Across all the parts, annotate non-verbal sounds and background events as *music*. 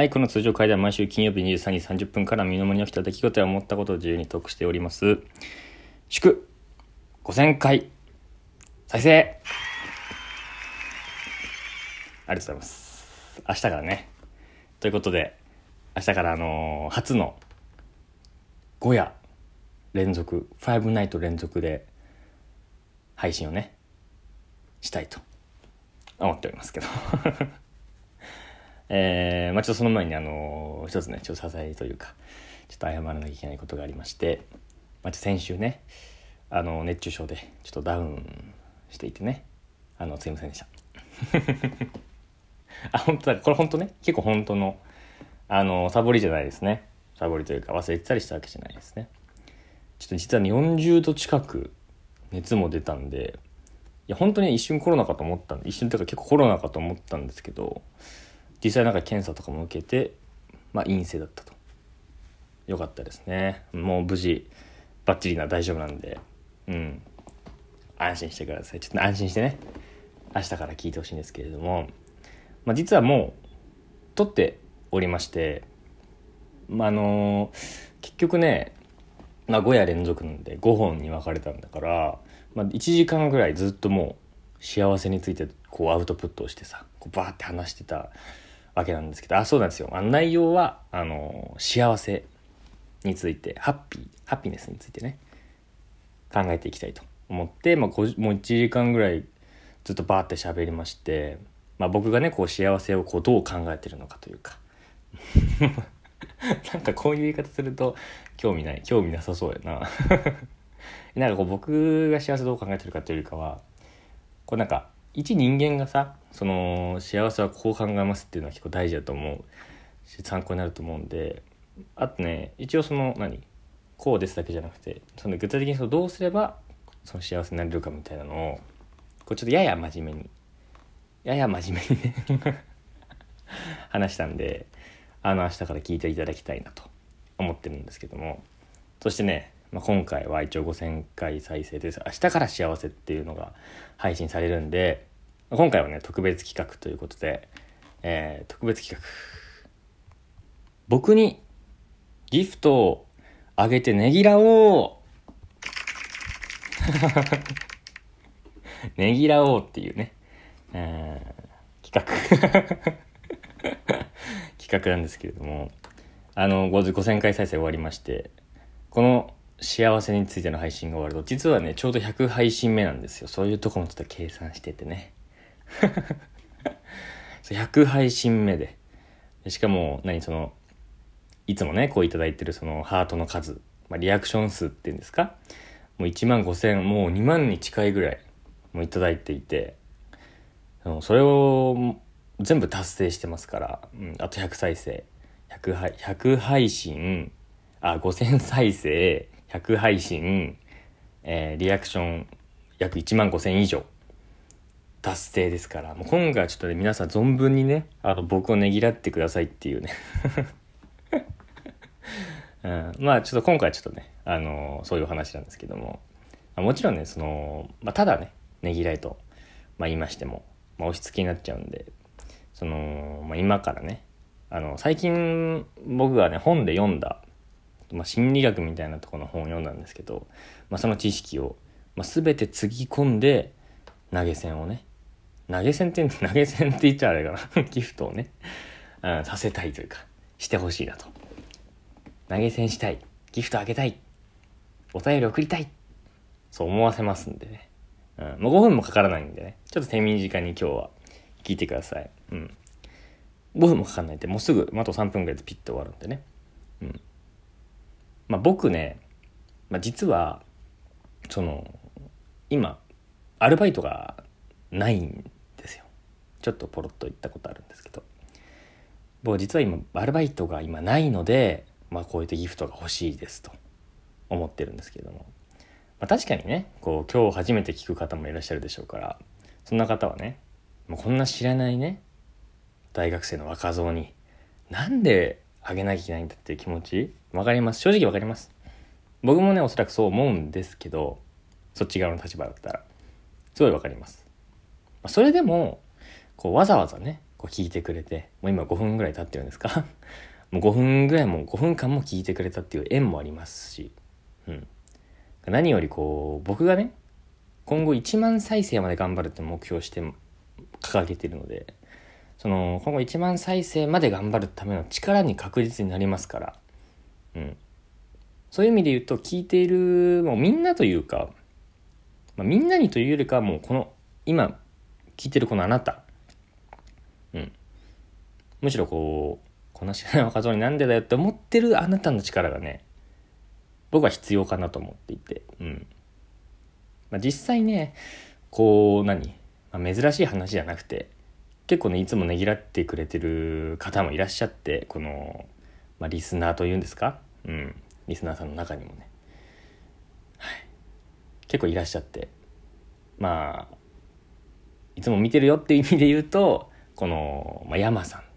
はい、この通常会では毎週金曜日23時30分から身の回りに起きた出来事や思ったことを自由にトークしております。祝5000回再生ありがとうございます。明日からね。ということで、明日からあのー初の5夜連続、5ナイト連続で配信をね、したいと思っておりますけど。えー、まあちょっとその前にあの一つね、ちょっと支えというか、ちょっと謝らなきゃいけないことがありまして、まあ先週ね、あの、熱中症でちょっとダウンしていてね、あの、すいませんでした。*laughs* あ、本当だ、これ本当ね、結構本当の、あの、サボりじゃないですね。サボりというか忘れてたりしたわけじゃないですね。ちょっと実はね、40度近く熱も出たんで、いや、本当に一瞬コロナかと思ったんで、一瞬というか結構コロナかと思ったんですけど、実際なんか検査とかも受けて、まあ陰性だったと。よかったですね。もう無事、バッチリな大丈夫なんで、うん。安心してください。ちょっと安心してね、明日から聞いてほしいんですけれども、まあ実はもう、撮っておりまして、まああの結局ね、まあ5夜連続なんで5本に分かれたんだから、まあ1時間ぐらいずっともう幸せについてこうアウトプットをしてさ、こうバーって話してたわけなんですけど、あ、そうなんですよ。あの内容は、あの幸せについて、ハッピー、ハッピネスについてね、考えていきたいと思って、まあ、もう1時間ぐらいずっとバーって喋りまして、まあ、僕がねこう幸せをこうどう考えてるのかというか *laughs* なんかこういう言い方すると興味ない興味なさそうやな *laughs* なんかこう僕が幸せどう考えてるかというよりかはこうなんか一人間がさその幸せはこう考えますっていうのは結構大事だと思うし参考になると思うんであとね一応その何？こうですだけじゃなくてその具体的にそのどうすればその幸せになれるかみたいなのをこうちょっとやや真面目にやや真面目にね *laughs* 話したんであの明日から聞いていただきたいなと思ってるんですけどもそしてね、まあ、今回は一応5000回再生です。明日から幸せっていうのが配信されるんで今回はね特別企画ということで、えー特別企画。僕にギフトをあげてねぎらおう。*laughs* ねぎらおうっていうね、えー企画。*laughs* 企画なんですけれどもあの5000回再生終わりましてこの幸せについての配信が終わると実はねちょうど100配信目なんですよ。そういうとこもちょっと計算しててね。100配信目で。しかも何そのいつもねこういただいてるそのハートの数、まあ、リアクション数っていうんですか。もう1万5000もう2万に近いぐらいもういただいていて。それを全部達成してますから、うん、あと100再生。100配 ,100 配信。あ5000再生。100配信、えーリアクション約1万5000以上。達成ですからもう今回はちょっとね皆さん存分にねあの僕をねぎらってくださいっていうね。*laughs* うん、まあちょっと今回はちょっとね、あのそういう話なんですけども、まあもちろんねその、まあ、ただねねぎらいと、まあ、言いましても、まあ、押し付けになっちゃうんでその、まあ、今からねあの最近僕がね本で読んだ、まあ、心理学みたいなところの本を読んだんですけど、まあ、その知識を、まあ、全てつぎ込んで投げ銭をね投げ銭って *laughs* 投げ銭って言っちゃあれかな。*laughs* ギフトをね、うん、させたいというかしてほしいなと。投げ銭したい。ギフトあげたい。お便り送りたい。そう思わせますんでね、うん、もう5分もかからないんでね。ちょっと手短に今日は聞いてください。うん。5分もかかんないんでもうすぐあと3分ぐらいでピッと終わるんでね。うん。まあ僕ね、まあ、実はその今アルバイトがないんちょっとポロッと言ったことあるんですけど僕実は今アルバイトが今ないので、まあ、こういったギフトが欲しいですと思ってるんですけれども、まあ、確かにねこう今日初めて聞く方もいらっしゃるでしょうからそんな方はねもうこんな知らないね大学生の若造になんであげなきゃいけないんだっていう気持ちわかります？正直わかります。僕もねおそらくそう思うんですけどそっち側の立場だったらすごいわかります。まそれでもこうわざわざねこう聞いてくれてもう今5分ぐらい経ってるんですか？*laughs* もう5分ぐらいも5分間も聞いてくれたっていう縁もありますし、うん、何よりこう僕がね今後1万再生まで頑張るって目標して掲げてるのでその今後1万再生まで頑張るための力に確実になりますから、うん、そういう意味で言うと聞いているもうみんなというか、まあ、みんなにというよりかはもうこの今聞いてるこのあなた、むしろこうこんな知らない若造になんでだよって思ってるあなたの力がね僕は必要かなと思っていて、うん。まあ、実際ねこう何、まあ、珍しい話じゃなくて結構ねいつもねぎらってくれてる方もいらっしゃってこの、まあ、リスナーというんですか、うん、リスナーさんの中にもね、はい、結構いらっしゃって。まあいつも見てるよっていう意味で言うとこの、まあ、山さん。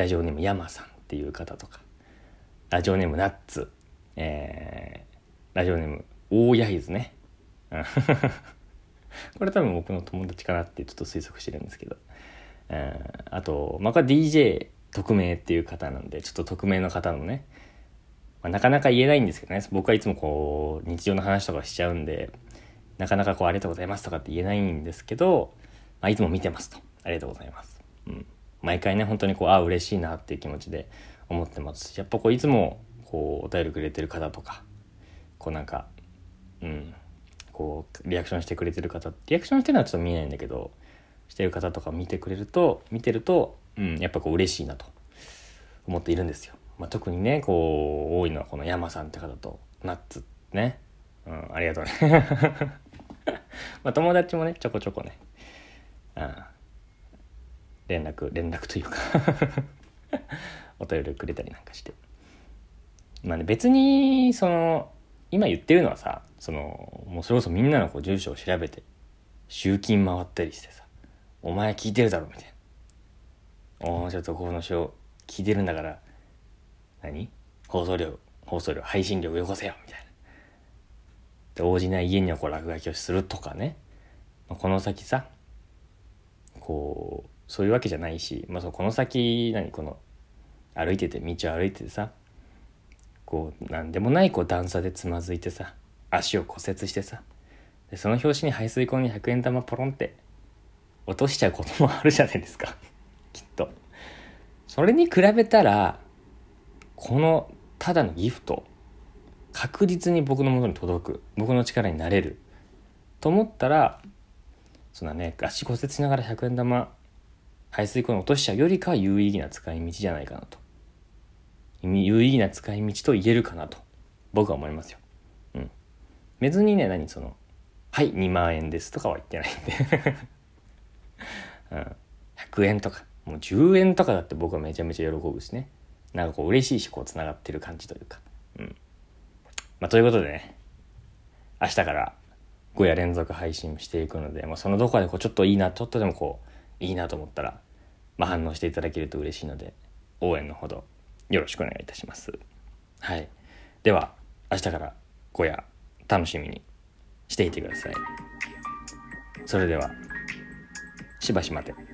ラジオネーム山さんっていう方とかラジオネームナッツえー、ラジオネーム大焼津ね。*laughs* これ多分僕の友達かなってちょっと推測してるんですけど、えー、あと、まあ、これ DJ 匿名っていう方なんでちょっと匿名の方のね、まあ、なかなか言えないんですけどね。僕はいつもこう日常の話とかしちゃうんでなかなかこうありがとうございますとかって言えないんですけど、まあ、いつも見てますと。ありがとうございます、うん、毎回ね本当にこうああ嬉しいなっていう気持ちで思ってますやっぱこういつもこうお便りくれてる方とかこうなんかうんこうリアクションしてくれてる方リアクションしてるのはちょっと見えないんだけどしてる方とか見てくれると見てると、うん、やっぱこう嬉しいなと思っているんですよ。まあ、特にねこう多いのはこの山さんって方とナッツね、うん、ありがとうね。*laughs* まあ友達もねちょこちょこね、うん、連絡連絡というか。*laughs* お便りくれたりなんかして。まあね別にその今言ってるのはさそのもうそれこそみんなのこう住所を調べて集金回ったりしてさ「お前聞いてるだろ」みたいな「おおちょっとこの書聞いてるんだから何？放送量放送量配信量よこせよ」みたいな。で応じない家にはこう落書きをするとかね、この先さこうそういうわけじゃないし、まあ、そこの先何この歩いてて道を歩いててさこう何でもないこう段差でつまずいてさ足を骨折してさでその拍子に排水溝に100円玉ポロンって落としちゃうこともあるじゃないですか。*laughs* きっと。それに比べたらこのただのギフト確実に僕のもとに届く僕の力になれると思ったらそんなね足骨折しながら100円玉排水溝に落としちゃうよりかは有意義な使い道じゃないかなと有意義な使い道と言えるかなと僕は思いますよ。うん。別にね、何その、はい、2万円ですとかは言ってないんで *laughs* うん。100円とか、もう10円とかだって僕はめちゃめちゃ喜ぶしね。なんかこう嬉しいし、こう繋がってる感じというか。うん。まあ、ということでね、明日から5夜連続配信していくので、まあ、そのどこかでこうちょっといいな、ちょっとでもこう、いいなと思ったら、まあ、反応していただけると嬉しいので、応援のほどよろしくお願いいたします。はい。では、明日から小屋楽しみにしていてください。それでは、しばし待て。